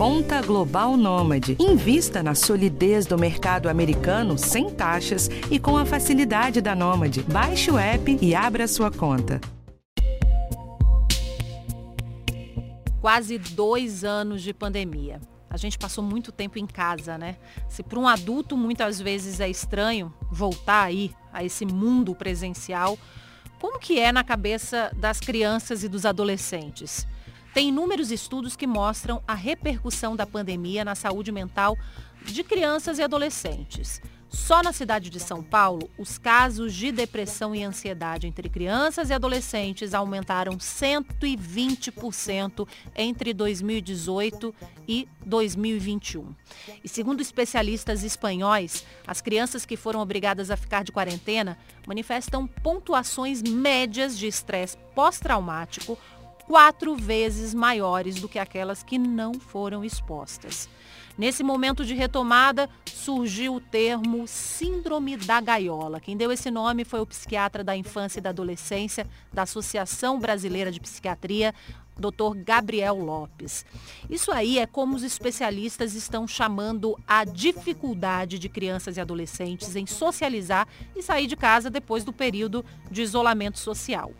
Conta Global Nômade. Invista na solidez do mercado americano sem taxas e com a facilidade da Nômade. Baixe o app e abra sua conta. Quase dois anos de pandemia. A gente passou muito tempo em casa, né? Se para um adulto muitas vezes é estranho voltar aí a esse mundo presencial, como que é na cabeça das crianças e dos adolescentes? Tem inúmeros estudos que mostram a repercussão da pandemia na saúde mental de crianças e adolescentes. Só na cidade de São Paulo, os casos de depressão e ansiedade entre crianças e adolescentes aumentaram 120% entre 2018 e 2021. E segundo especialistas espanhóis, as crianças que foram obrigadas a ficar de quarentena manifestam pontuações médias de estresse pós-traumático quatro vezes maiores do que aquelas que não foram expostas. Nesse momento de retomada, surgiu o termo Síndrome da Gaiola. Quem deu esse nome foi o psiquiatra da infância e da adolescência da Associação Brasileira de Psiquiatria, Dr. Gabriel Lopes. Isso aí é como os especialistas estão chamando a dificuldade de crianças e adolescentes em socializar e sair de casa depois do período de isolamento social.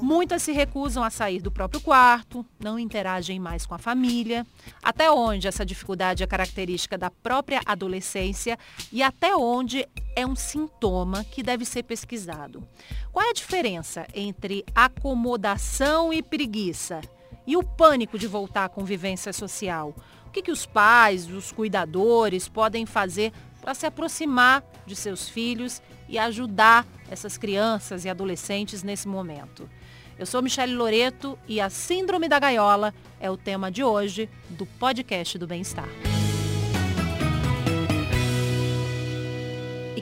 Muitas se recusam a sair do próprio quarto, não interagem mais com a família. Até onde essa dificuldade é característica da própria adolescência e até onde é um sintoma que deve ser pesquisado. Qual é a diferença entre acomodação e preguiça? E o pânico de voltar à convivência social? O que, que os pais, os cuidadores podem fazer para se aproximar de seus filhos e ajudar essas crianças e adolescentes nesse momento? Eu sou Michele Loreto e a Síndrome da Gaiola é o tema de hoje do podcast do Bem-Estar.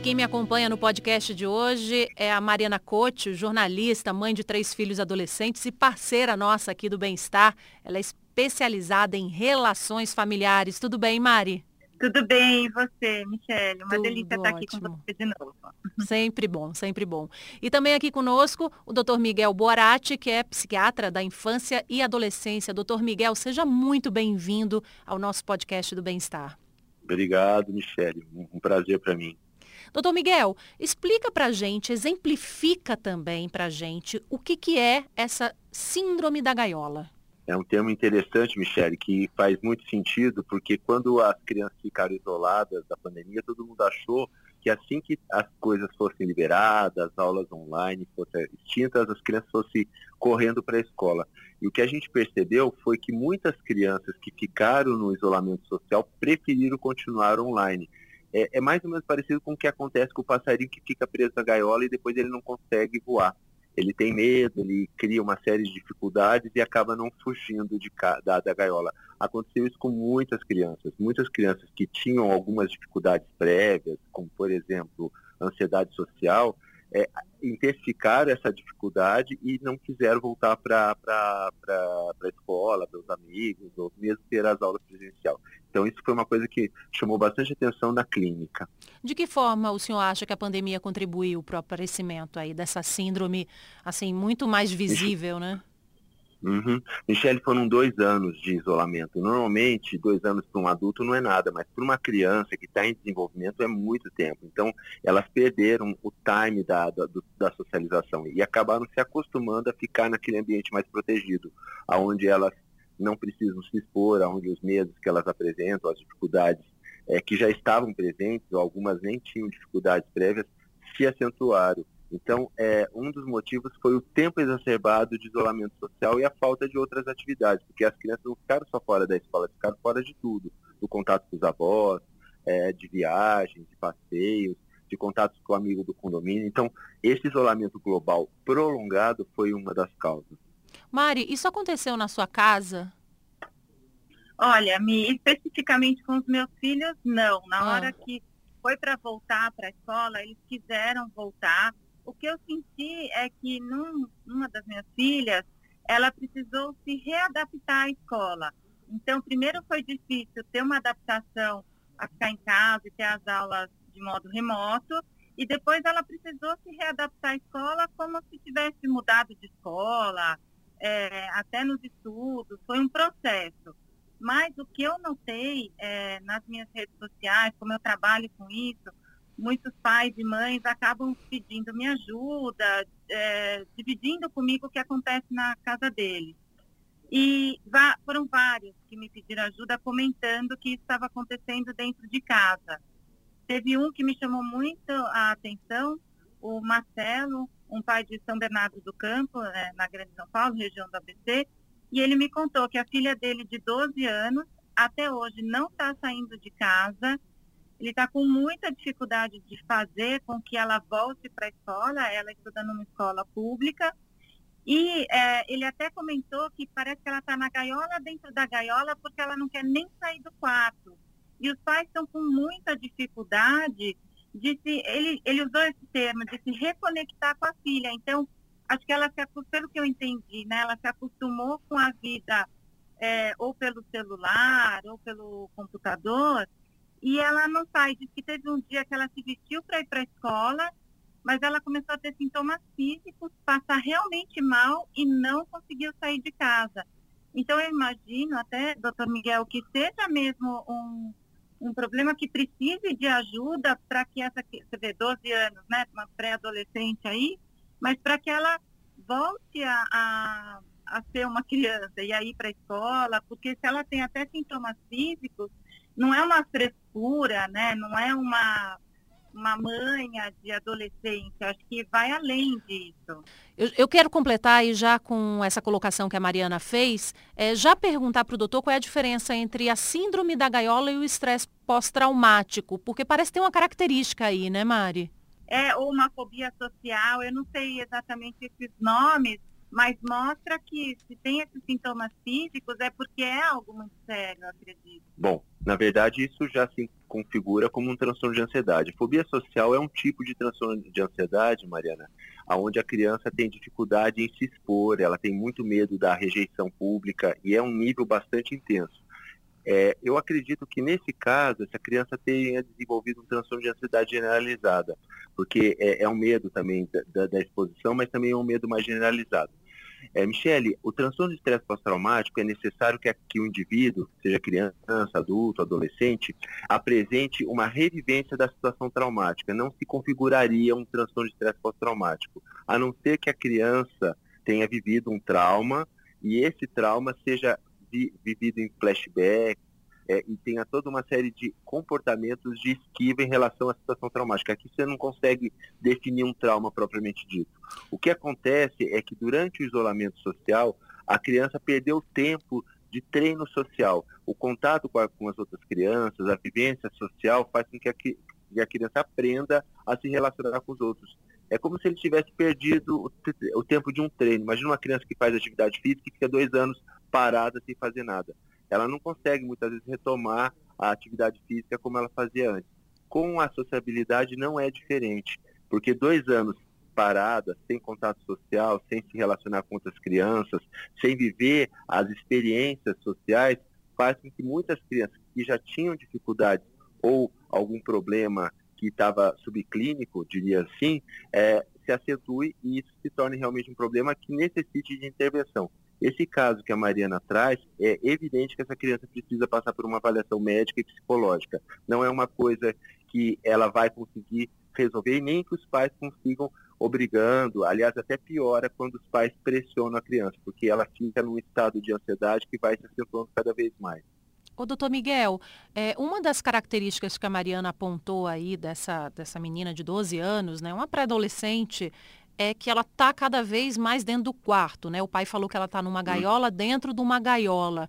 Quem me acompanha no podcast de hoje é a Mariana Cote, jornalista, mãe de três filhos adolescentes e parceira nossa aqui do Bem-Estar. Ela é especializada em relações familiares. Tudo bem, Mari? Tudo bem, e você, Michelle? Uma Tudo delícia estar aqui com você de novo. Sempre bom, sempre bom. E também aqui conosco o Dr. Miguel Boarati, que é psiquiatra da infância e adolescência. Doutor Miguel, seja muito bem-vindo ao nosso podcast do Bem-Estar. Obrigado, Michelle. Um prazer para mim. Doutor Miguel, explica para a gente, exemplifica também para a gente o que, que é essa síndrome da gaiola. É um termo interessante, Michele, que faz muito sentido, porque quando as crianças ficaram isoladas da pandemia, todo mundo achou que assim que as coisas fossem liberadas, as aulas online fossem extintas, as crianças fossem correndo para a escola. E o que a gente percebeu foi que muitas crianças que ficaram no isolamento social preferiram continuar online é, é, mais ou menos parecido com o que acontece com o passarinho que fica preso na gaiola e depois ele não consegue voar. Ele tem medo, ele cria uma série de dificuldades e acaba não fugindo de, da, da gaiola. Aconteceu isso com muitas crianças. Muitas crianças que tinham algumas dificuldades prévias, como por exemplo ansiedade social, é, intensificaram essa dificuldade e não quiseram voltar para a escola, para os amigos, ou mesmo ter as aulas presencial. Então, isso foi uma coisa que chamou bastante atenção na clínica. De que forma o senhor acha que a pandemia contribuiu para o aparecimento aí dessa síndrome, assim, muito mais visível, né? Uhum. Michele, foram dois anos de isolamento. Normalmente, dois anos para um adulto não é nada, mas para uma criança que está em desenvolvimento é muito tempo. Então, elas perderam o time da, da, da, socialização e acabaram se acostumando a ficar naquele ambiente mais protegido, onde elas não precisam se expor, onde os medos que elas apresentam, as dificuldades é, que já estavam presentes, ou algumas nem tinham dificuldades prévias, se acentuaram. Então, é, um dos motivos foi o tempo exacerbado de isolamento social e a falta de outras atividades, porque as crianças não ficaram só fora da escola, ficaram fora de tudo, do contato com os avós, é, de viagens, de passeios, de contatos com o amigo do condomínio. Então, esse isolamento global prolongado foi uma das causas. Mari, isso aconteceu na sua casa? Olha, me, especificamente com os meus filhos, não. Na ah. hora que foi para voltar para a escola, eles quiseram voltar, o que eu senti é que num, numa das minhas filhas, ela precisou se readaptar à escola. Então, primeiro foi difícil ter uma adaptação a ficar em casa e ter as aulas de modo remoto, e depois ela precisou se readaptar à escola como se tivesse mudado de escola, é, até nos estudos, foi um processo. Mas o que eu notei é, nas minhas redes sociais, como eu trabalho com isso, muitos pais e mães acabam pedindo minha ajuda, é, dividindo comigo o que acontece na casa deles. E foram vários que me pediram ajuda comentando que estava acontecendo dentro de casa. Teve um que me chamou muito a atenção, o Marcelo, um pai de São Bernardo do Campo, né, na Grande São Paulo, região do ABC, e ele me contou que a filha dele, de 12 anos, até hoje não está saindo de casa, ele está com muita dificuldade de fazer com que ela volte para a escola, ela estuda numa escola pública. E é, ele até comentou que parece que ela está na gaiola dentro da gaiola porque ela não quer nem sair do quarto. E os pais estão com muita dificuldade de se. Ele, ele usou esse termo, de se reconectar com a filha. Então, acho que ela se pelo que eu entendi, né, ela se acostumou com a vida é, ou pelo celular ou pelo computador e ela não sai. Diz que teve um dia que ela se vestiu para ir para a escola, mas ela começou a ter sintomas físicos, passar realmente mal e não conseguiu sair de casa. Então, eu imagino até, doutor Miguel, que seja mesmo um, um problema que precise de ajuda para que essa, você vê, 12 anos, né, uma pré-adolescente aí, mas para que ela volte a, a, a ser uma criança e a ir para a escola, porque se ela tem até sintomas físicos, não é uma frescura, né? Não é uma uma manha de adolescente, acho que vai além disso. Eu, eu quero completar aí já com essa colocação que a Mariana fez, é, já perguntar para o doutor qual é a diferença entre a síndrome da gaiola e o estresse pós-traumático, porque parece ter uma característica aí, né, Mari? É, ou uma fobia social, eu não sei exatamente esses nomes, mas mostra que se tem esses sintomas físicos é porque é algo muito sério, acredito. Bom, na verdade isso já se configura como um transtorno de ansiedade. Fobia social é um tipo de transtorno de ansiedade, Mariana, onde a criança tem dificuldade em se expor, ela tem muito medo da rejeição pública e é um nível bastante intenso. É, eu acredito que nesse caso, essa criança tenha desenvolvido um transtorno de ansiedade generalizada, porque é, é um medo também da, da, exposição, mas também é um medo mais generalizado. É, Michele, o transtorno de estresse pós-traumático é necessário que, que o indivíduo, seja criança, adulto, adolescente, apresente uma revivência da situação traumática. Não se configuraria um transtorno de estresse pós-traumático, a não ser que a criança tenha vivido um trauma e esse trauma seja vi, vivido em flashback, é, e tenha toda uma série de comportamentos de esquiva em relação à situação traumática. Aqui você não consegue definir um trauma propriamente dito. O que acontece é que durante o isolamento social, a criança perdeu tempo de treino social. O contato com, a, com as outras crianças, a vivência social faz com que a, que a criança aprenda a se relacionar com os outros. É como se ele tivesse perdido o, o tempo de um treino. Imagina uma criança que faz atividade física e fica dois anos parada sem fazer nada ela não consegue muitas vezes retomar a atividade física como ela fazia antes. Com a sociabilidade não é diferente, porque dois anos parada, sem contato social, sem se relacionar com outras crianças, sem viver as experiências sociais, faz com que muitas crianças que já tinham dificuldades ou algum problema que estava subclínico, diria assim, é, se acentue e isso se torne realmente um problema que necessite de intervenção. Esse caso que a Mariana traz, é evidente que essa criança precisa passar por uma avaliação médica e psicológica. Não é uma coisa que ela vai conseguir resolver e nem que os pais consigam obrigando, aliás, até piora quando os pais pressionam a criança, porque ela fica num estado de ansiedade que vai se acentuando cada vez mais. Ô, doutor Miguel, é, uma das características que a Mariana apontou aí dessa, dessa menina de 12 anos, né, uma pré-adolescente, é que ela está cada vez mais dentro do quarto, né? O pai falou que ela está numa gaiola dentro de uma gaiola.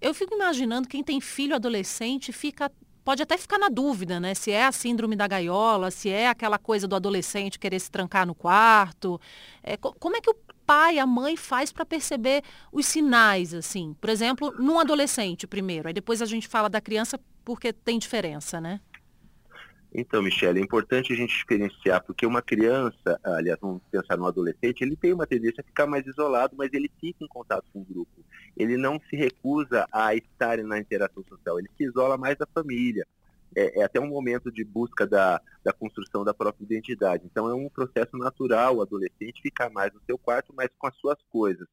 Eu fico imaginando quem tem filho adolescente fica pode até ficar na dúvida, né? Se é a síndrome da gaiola, se é aquela coisa do adolescente querer se trancar no quarto. É, como é que o pai, a mãe faz para perceber os sinais, assim? Por exemplo, num adolescente primeiro, aí depois a gente fala da criança porque tem diferença, né? Então, Michele, é importante a gente diferenciar, porque uma criança, aliás, vamos pensar no adolescente, ele tem uma tendência a ficar mais isolado, mas ele fica em contato com o grupo. Ele não se recusa a estar na interação social, ele se isola mais da família. É, é até um momento de busca da, da construção da própria identidade. Então, é um processo natural o adolescente ficar mais no seu quarto, mas com as suas coisas.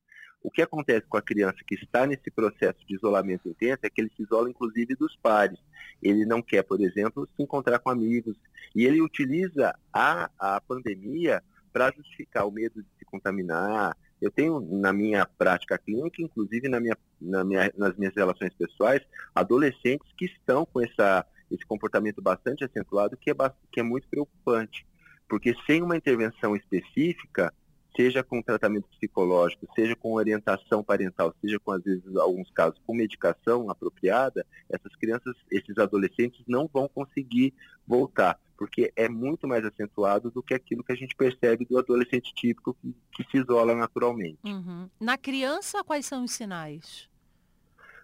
O que acontece com a criança que está nesse processo de isolamento intenso é que ele se isola inclusive dos pares. Ele não quer, por exemplo, se encontrar com amigos. E ele utiliza a, a pandemia para justificar o medo de se contaminar. Eu tenho na minha prática clínica, inclusive na minha, na minha, nas minhas relações pessoais, adolescentes que estão com essa, esse comportamento bastante acentuado, que é, que é muito preocupante. Porque sem uma intervenção específica, seja com tratamento psicológico, seja com orientação parental, seja com, às vezes, alguns casos, com medicação apropriada, essas crianças, esses adolescentes não vão conseguir voltar, porque é muito mais acentuado do que aquilo que a gente percebe do adolescente típico que, que se isola naturalmente. Uhum. Na criança, quais são os sinais?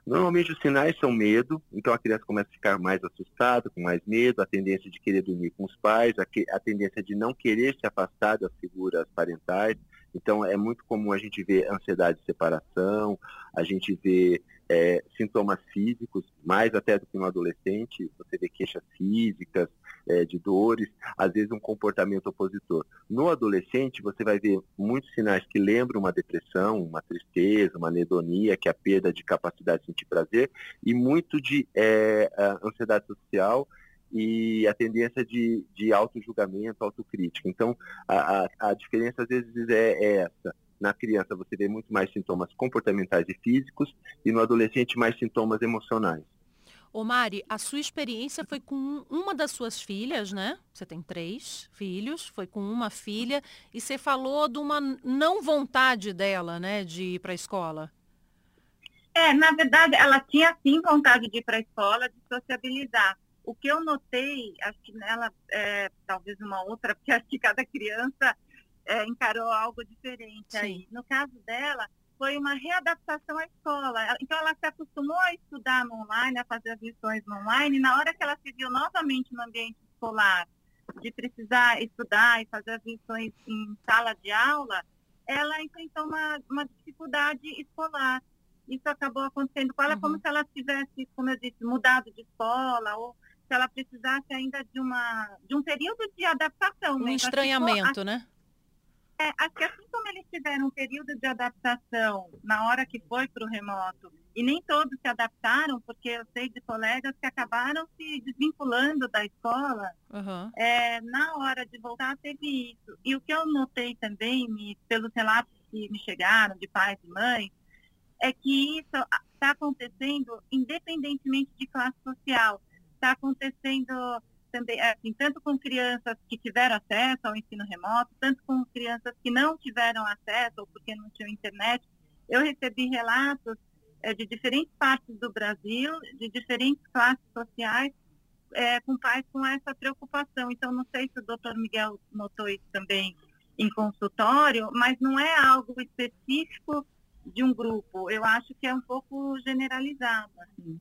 Normalmente os sinais são medo, então a criança começa a ficar mais assustada, com mais medo, a tendência de querer dormir com os pais, a, que, a tendência de não querer se afastar das figuras parentais. Então é muito comum a gente ver ansiedade de separação, a gente vê é, sintomas físicos, mais até do que no adolescente, você vê queixas físicas, é, de dores, às vezes um comportamento opositor. No adolescente, você vai ver muitos sinais que lembram uma depressão, uma tristeza, uma anedonia, que é a perda de capacidade de sentir prazer, e muito de é, ansiedade social e a tendência de, de auto-julgamento, autocrítica. Então, a, a, a diferença às vezes é, é essa na criança você vê muito mais sintomas comportamentais e físicos e no adolescente mais sintomas emocionais. Ô Mari, a sua experiência foi com uma das suas filhas, né? Você tem três filhos, foi com uma filha e você falou de uma não vontade dela, né, de ir para a escola. É, na verdade, ela tinha sim vontade de ir para a escola, de sociabilizar. O que eu notei, acho que nela, é, talvez uma outra, porque acho que cada criança é, encarou algo diferente Sim. aí. No caso dela, foi uma readaptação à escola. Então, ela se acostumou a estudar no online, a fazer as lições no online, e na hora que ela se viu novamente no ambiente escolar, de precisar estudar e fazer as lições em sala de aula, ela enfrentou uma, uma dificuldade escolar. Isso acabou acontecendo com ela uhum. como se ela tivesse, como eu disse, mudado de escola, ou se ela precisasse ainda de, uma, de um período de adaptação. Um estranhamento, né? É, acho que assim como eles tiveram um período de adaptação na hora que foi para o remoto, e nem todos se adaptaram, porque eu sei de colegas que acabaram se desvinculando da escola, uhum. é, na hora de voltar teve isso. E o que eu notei também, me, pelos relatos que me chegaram de pais e mães, é que isso está acontecendo independentemente de classe social. Está acontecendo também, é, assim, tanto com crianças que tiveram acesso ao ensino remoto, tanto com crianças que não tiveram acesso ou porque não tinham internet. Eu recebi relatos é, de diferentes partes do Brasil, de diferentes classes sociais, é, com pais com essa preocupação. Então, não sei se o doutor Miguel notou isso também em consultório, mas não é algo específico de um grupo. Eu acho que é um pouco generalizado. Assim.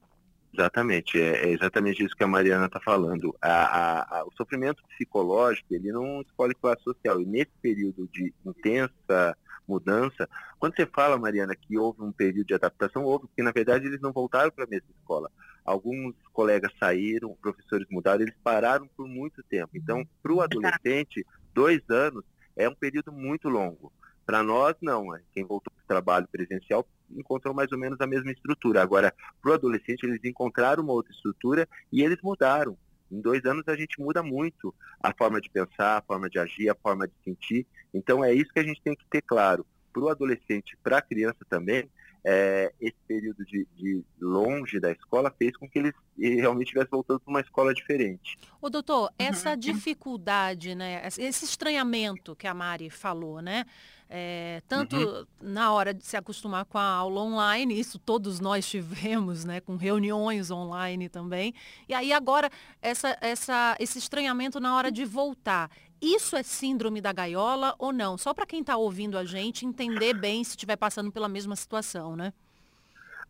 Exatamente, é, é, exatamente isso que a Mariana está falando. A, a, a, o sofrimento psicológico, ele não escolhe classe social. E nesse período de intensa mudança, quando você fala, Mariana, que houve um período de adaptação, houve, porque na verdade eles não voltaram para a mesma escola. Alguns colegas saíram, professores mudaram, eles pararam por muito tempo. Então, para o adolescente, dois anos é um período muito longo. Para nós, não. É, quem voltou para o trabalho presencial encontrou mais ou menos a mesma estrutura. Agora, para o adolescente, eles encontraram uma outra estrutura e eles mudaram. Em dois anos a gente muda muito a forma de pensar, a forma de agir, a forma de sentir. Então é isso que a gente tem que ter claro. Para o adolescente, para a criança também, é, esse período de, de, longe da escola fez com que eles realmente estivessem voltando para uma escola diferente. Ô doutor, uhum. essa dificuldade, né, esse estranhamento que a Mari falou, né, é, tanto uhum. na hora de se acostumar com a aula online, isso todos nós tivemos, né, com reuniões online também. E aí agora essa, essa, esse estranhamento na hora de voltar. Isso é síndrome da gaiola ou não? Só para quem está ouvindo a gente entender bem se estiver passando pela mesma situação, né?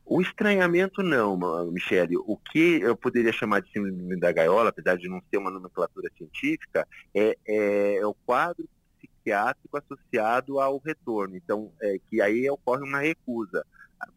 O estranhamento não, Michele. O que eu poderia chamar de síndrome da gaiola, apesar de não ser uma nomenclatura científica, é, é, é o quadro psiquiátrico associado ao retorno. Então, é, que aí ocorre uma recusa.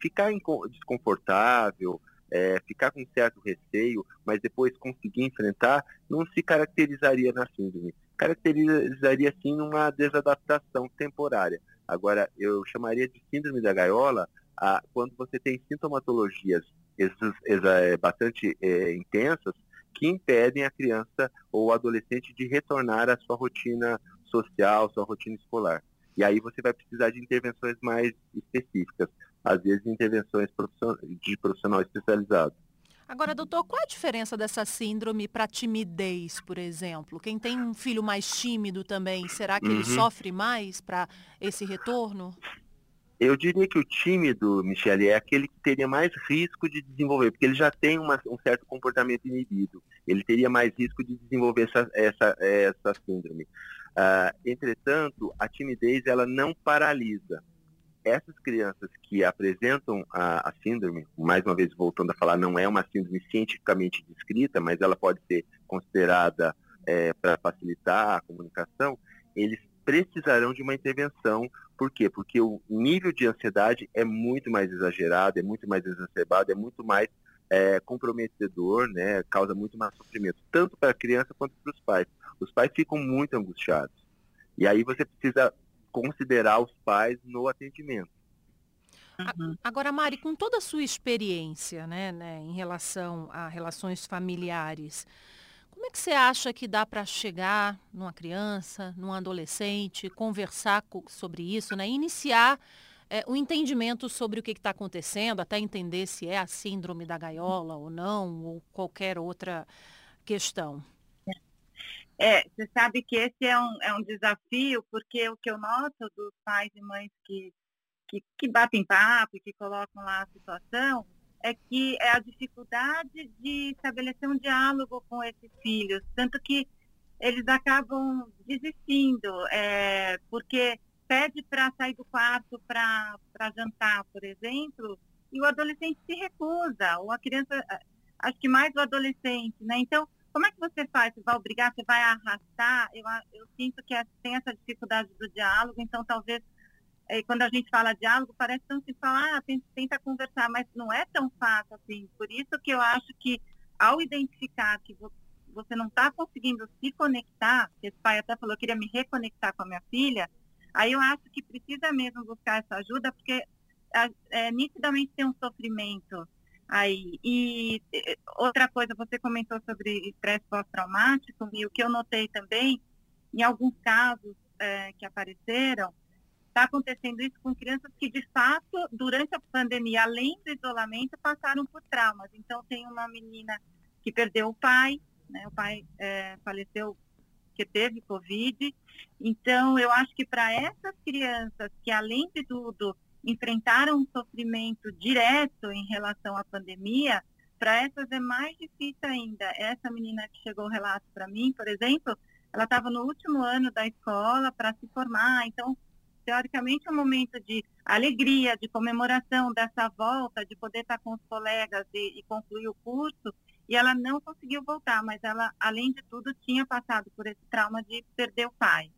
Ficar desconfortável, é, ficar com certo receio, mas depois conseguir enfrentar, não se caracterizaria na síndrome. Caracterizaria sim numa desadaptação temporária. Agora, eu chamaria de síndrome da gaiola a, quando você tem sintomatologias é, bastante é, intensas que impedem a criança ou o adolescente de retornar à sua rotina social, sua rotina escolar. E aí você vai precisar de intervenções mais específicas, às vezes intervenções de profissional especializado. Agora, doutor, qual a diferença dessa síndrome para timidez, por exemplo? Quem tem um filho mais tímido também, será que uhum. ele sofre mais para esse retorno? Eu diria que o tímido, Michele, é aquele que teria mais risco de desenvolver, porque ele já tem uma, um certo comportamento inibido. Ele teria mais risco de desenvolver essa, essa, essa síndrome. Uh, entretanto, a timidez ela não paralisa. Essas crianças que apresentam a, a, síndrome, mais uma vez voltando a falar, não é uma síndrome cientificamente descrita, mas ela pode ser considerada é, para facilitar a comunicação, eles precisarão de uma intervenção. Por quê? Porque o nível de ansiedade é muito mais exagerado, é muito mais exacerbado, é muito mais é, comprometedor, né? causa muito mais sofrimento, tanto para a criança quanto para os pais. Os pais ficam muito angustiados. E aí você precisa considerar os pais no atendimento. Uhum. Agora, Mari, com toda a sua experiência né, né, em relação a relações familiares, como é que você acha que dá para chegar numa criança, num adolescente, conversar sobre isso, né, iniciar é, o entendimento sobre o que está acontecendo, até entender se é a síndrome da gaiola ou não, ou qualquer outra questão? É, você sabe que esse é um, é um desafio, porque o que eu noto dos pais e mães que, que, que batem papo e que colocam lá a situação, é que é a dificuldade de estabelecer um diálogo com esses filhos, tanto que eles acabam desistindo, é, porque pede para sair do quarto para jantar, por exemplo, e o adolescente se recusa, ou a criança, acho que mais o adolescente, né? Então, como é que você faz? Você vai obrigar, você vai arrastar? Eu, eu sinto que é, tem essa dificuldade do diálogo, então talvez é, quando a gente fala diálogo, parece tão se falar, ah, tenta, conversar, mas não é tão fácil assim. Por isso que eu acho que ao identificar que você não está conseguindo se conectar, esse pai até falou que queria me reconectar com a minha filha, aí eu acho que precisa mesmo buscar essa ajuda, porque é nitidamente tem um sofrimento aí. E outra coisa, você comentou sobre estresse pós-traumático, e o que eu notei também, em alguns casos é, que apareceram, está acontecendo isso com crianças que, de fato, durante a pandemia, além do isolamento, passaram por traumas. Então, tem uma menina que perdeu o pai, né, o pai é, faleceu que teve Covid. Então, eu acho que para essas crianças que, além de tudo, enfrentaram um sofrimento direto em relação à pandemia, para essas é mais difícil ainda. Essa menina que chegou o relato para mim, por exemplo, ela estava no último ano da escola para se formar, então, teoricamente, é um momento de alegria, de comemoração dessa volta, de poder estar com os colegas e, e concluir o curso, e ela não conseguiu voltar, mas ela, além de tudo, tinha passado por esse trauma de perder o pai.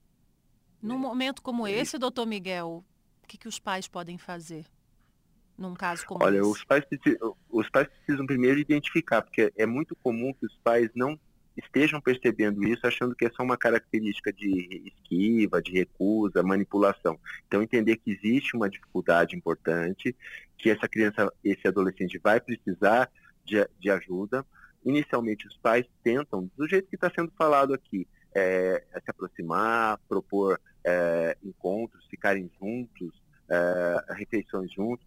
Num momento como esse, doutor Miguel, o que, que os pais podem fazer num caso como Olha, esse? Os pais, os pais precisam primeiro identificar, porque é muito comum que os pais não estejam percebendo isso, achando que é só uma característica de esquiva, de recusa, manipulação. Então, entender que existe uma dificuldade importante, que essa criança, esse adolescente vai precisar de, de ajuda. Inicialmente, os pais tentam, do jeito que está sendo falado aqui, é, se aproximar, propor é, encontros, ficarem juntos, é, refeições juntos.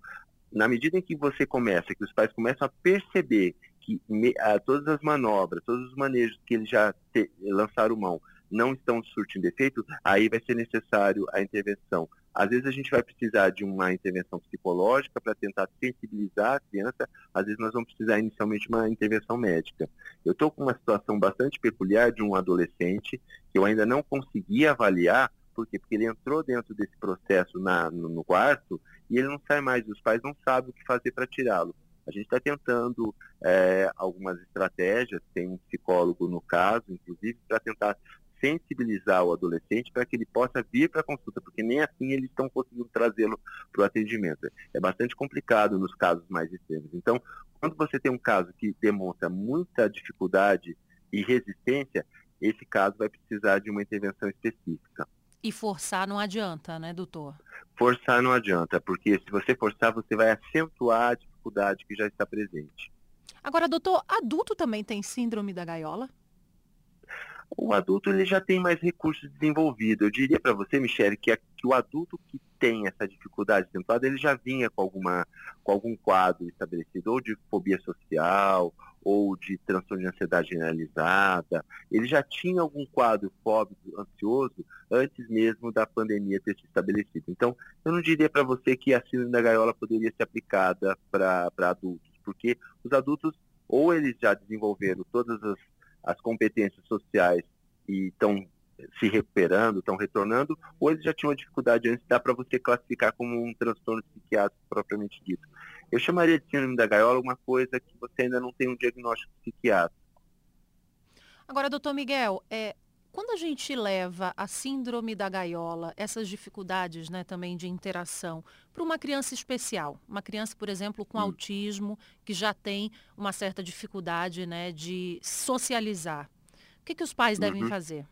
Na medida em que você começa, que os pais começam a perceber que me, a, todas as manobras, todos os manejos que eles já te, lançaram mão não estão surtindo efeito, aí vai ser necessário a intervenção. Às vezes a gente vai precisar de uma intervenção psicológica para tentar sensibilizar a criança, às vezes nós vamos precisar inicialmente de uma intervenção médica. Eu estou com uma situação bastante peculiar de um adolescente que eu ainda não consegui avaliar por quê? Porque ele entrou dentro desse processo na, no, no quarto e ele não sai mais, os pais não sabem o que fazer para tirá-lo. A gente está tentando é, algumas estratégias, tem um psicólogo no caso, inclusive, para tentar sensibilizar o adolescente para que ele possa vir para a consulta, porque nem assim eles estão conseguindo trazê-lo para o atendimento. É bastante complicado nos casos mais extremos. Então, quando você tem um caso que demonstra muita dificuldade e resistência, esse caso vai precisar de uma intervenção específica. E forçar não adianta, né, doutor? Forçar não adianta, porque se você forçar, você vai acentuar a dificuldade que já está presente. Agora, doutor, adulto também tem síndrome da gaiola? O adulto ele já tem mais recursos desenvolvidos. Eu diria para você, Michele, que, que, o adulto que tem essa dificuldade acentuada, ele já vinha com, alguma, com algum quadro estabelecido, ou de fobia social, ou de transtorno de ansiedade generalizada. Ele já tinha algum quadro fóbico, ansioso, antes mesmo da pandemia ter se estabelecido. Então, eu não diria para você que a síndrome da gaiola poderia ser aplicada para adultos, porque os adultos, ou eles já desenvolveram todas as as competências sociais e estão se recuperando, estão retornando, ou eles já tinham uma dificuldade antes, dá para você classificar como um transtorno psiquiátrico propriamente dito. Eu chamaria de síndrome da gaiola uma coisa que você ainda não tem um diagnóstico psiquiátrico. Agora, doutor Miguel, é, quando a gente leva a síndrome da gaiola, essas dificuldades né, também de interação, para uma criança especial, uma criança, por exemplo, com hum. autismo, que já tem uma certa dificuldade né, de socializar, o que, que os pais devem uhum. fazer?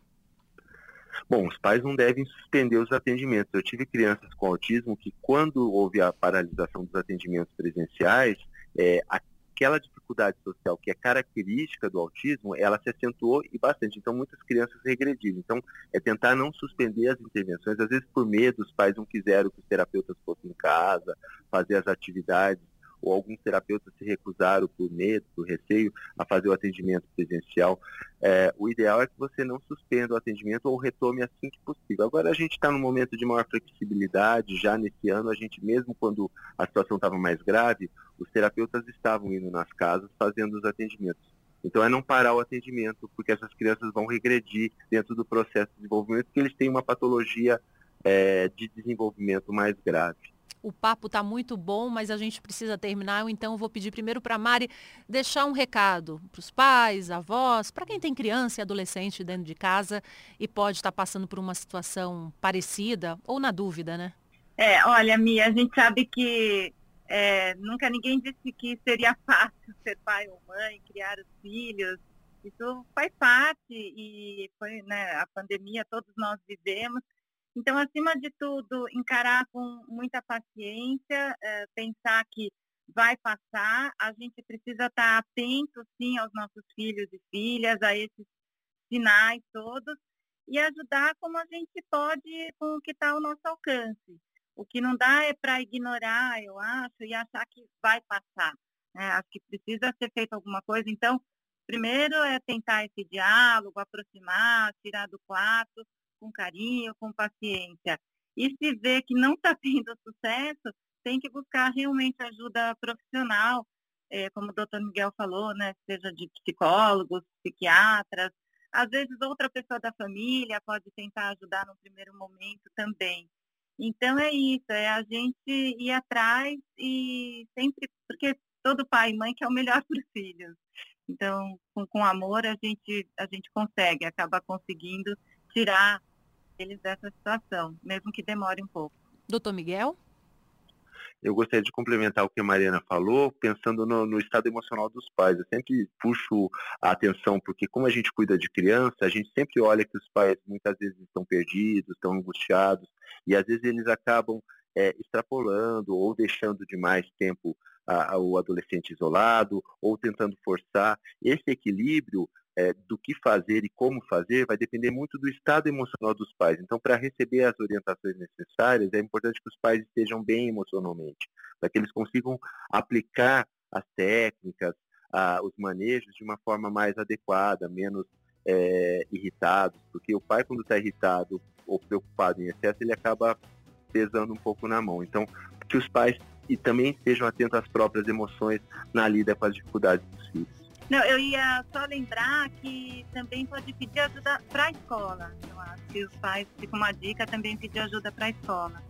Bom, os pais não devem suspender os atendimentos. Eu tive crianças com autismo que, quando houve a paralisação dos atendimentos presenciais, é, aquela dificuldade social que é característica do autismo, ela se acentuou e bastante. Então, muitas crianças regrediram. Então, é tentar não suspender as intervenções. Às vezes, por medo, os pais não quiseram que os terapeutas fossem em casa, fazer as atividades ou alguns terapeutas se recusaram por medo, por receio, a fazer o atendimento presencial. É, o ideal é que você não suspenda o atendimento ou retome assim que possível. Agora a gente está num momento de maior flexibilidade, já nesse ano a gente, mesmo quando a situação estava mais grave, os terapeutas estavam indo nas casas fazendo os atendimentos. Então é não parar o atendimento, porque essas crianças vão regredir dentro do processo de desenvolvimento, porque eles têm uma patologia é, de desenvolvimento mais grave. O papo está muito bom, mas a gente precisa terminar, então eu vou pedir primeiro para a Mari deixar um recado para os pais, avós, para quem tem criança e adolescente dentro de casa e pode estar tá passando por uma situação parecida ou na dúvida, né? É, olha, Mia, a gente sabe que é, nunca ninguém disse que seria fácil ser pai ou mãe, criar os filhos. Isso faz parte e foi né, a pandemia, todos nós vivemos. Então, acima de tudo, encarar com muita paciência, é, pensar que vai passar, a gente precisa estar atento, sim, aos nossos filhos e filhas, a esses sinais todos, e ajudar como a gente pode com o que está ao nosso alcance. O que não dá é para ignorar, eu acho, e achar que vai passar. Né? Acho que precisa ser feito alguma coisa. Então, primeiro é tentar esse diálogo, aproximar, tirar do quarto, com carinho, com paciência. E se vê que não está tendo sucesso, tem que buscar realmente ajuda profissional, é, como o doutor Miguel falou, né, seja de psicólogos, psiquiatras, às vezes outra pessoa da família pode tentar ajudar no primeiro momento também. Então é isso, é a gente ir atrás e sempre, porque todo pai e mãe quer o melhor para os filhos. Então, com, com amor a gente, a gente consegue, acaba conseguindo tirar eles dessa situação, mesmo que demore um pouco. Doutor Miguel? Eu gostaria de complementar o que a Mariana falou, pensando no, no, estado emocional dos pais. Eu sempre puxo a atenção, porque como a gente cuida de criança, a gente sempre olha que os pais muitas vezes estão perdidos, estão angustiados, e às vezes eles acabam é, extrapolando ou deixando de mais tempo a, a, o adolescente isolado, ou tentando forçar. Esse equilíbrio é, do que fazer e como fazer vai depender muito do estado emocional dos pais. Então, para receber as orientações necessárias, é importante que os pais estejam bem emocionalmente, para que eles consigam aplicar as técnicas, a, os manejos de uma forma mais adequada, menos é, irritados, porque o pai, quando está irritado ou preocupado em excesso, ele acaba pesando um pouco na mão. Então, que os pais e também estejam atentos às próprias emoções na lida com as dificuldades dos filhos. Não, eu ia só lembrar que também pode pedir ajuda para a escola. Eu acho que os pais, fica uma dica, também pedir ajuda para a escola.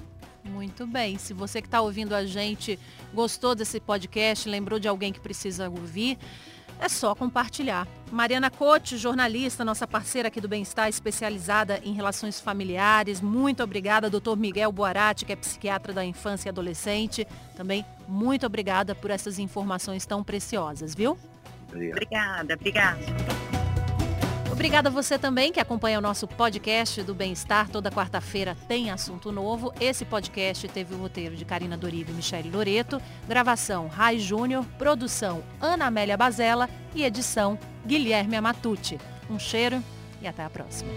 Muito bem. Se você que está ouvindo a gente gostou desse podcast, lembrou de alguém que precisa ouvir, é só compartilhar. Mariana Cote, jornalista, nossa parceira aqui do Bem-Estar, especializada em relações familiares. Muito obrigada, doutor Miguel Boarati, que é psiquiatra da infância e adolescente. Também muito obrigada por essas informações tão preciosas, viu? Obrigada, obrigada. Obrigada a você também que acompanha o nosso podcast do Bem-Estar. Toda quarta-feira tem assunto novo. Esse podcast teve o roteiro de Karina Doriva e Michele Loreto, gravação Rai Júnior, produção Ana Amélia Bazella e edição Guilherme Amatucci. Um cheiro e até a próxima.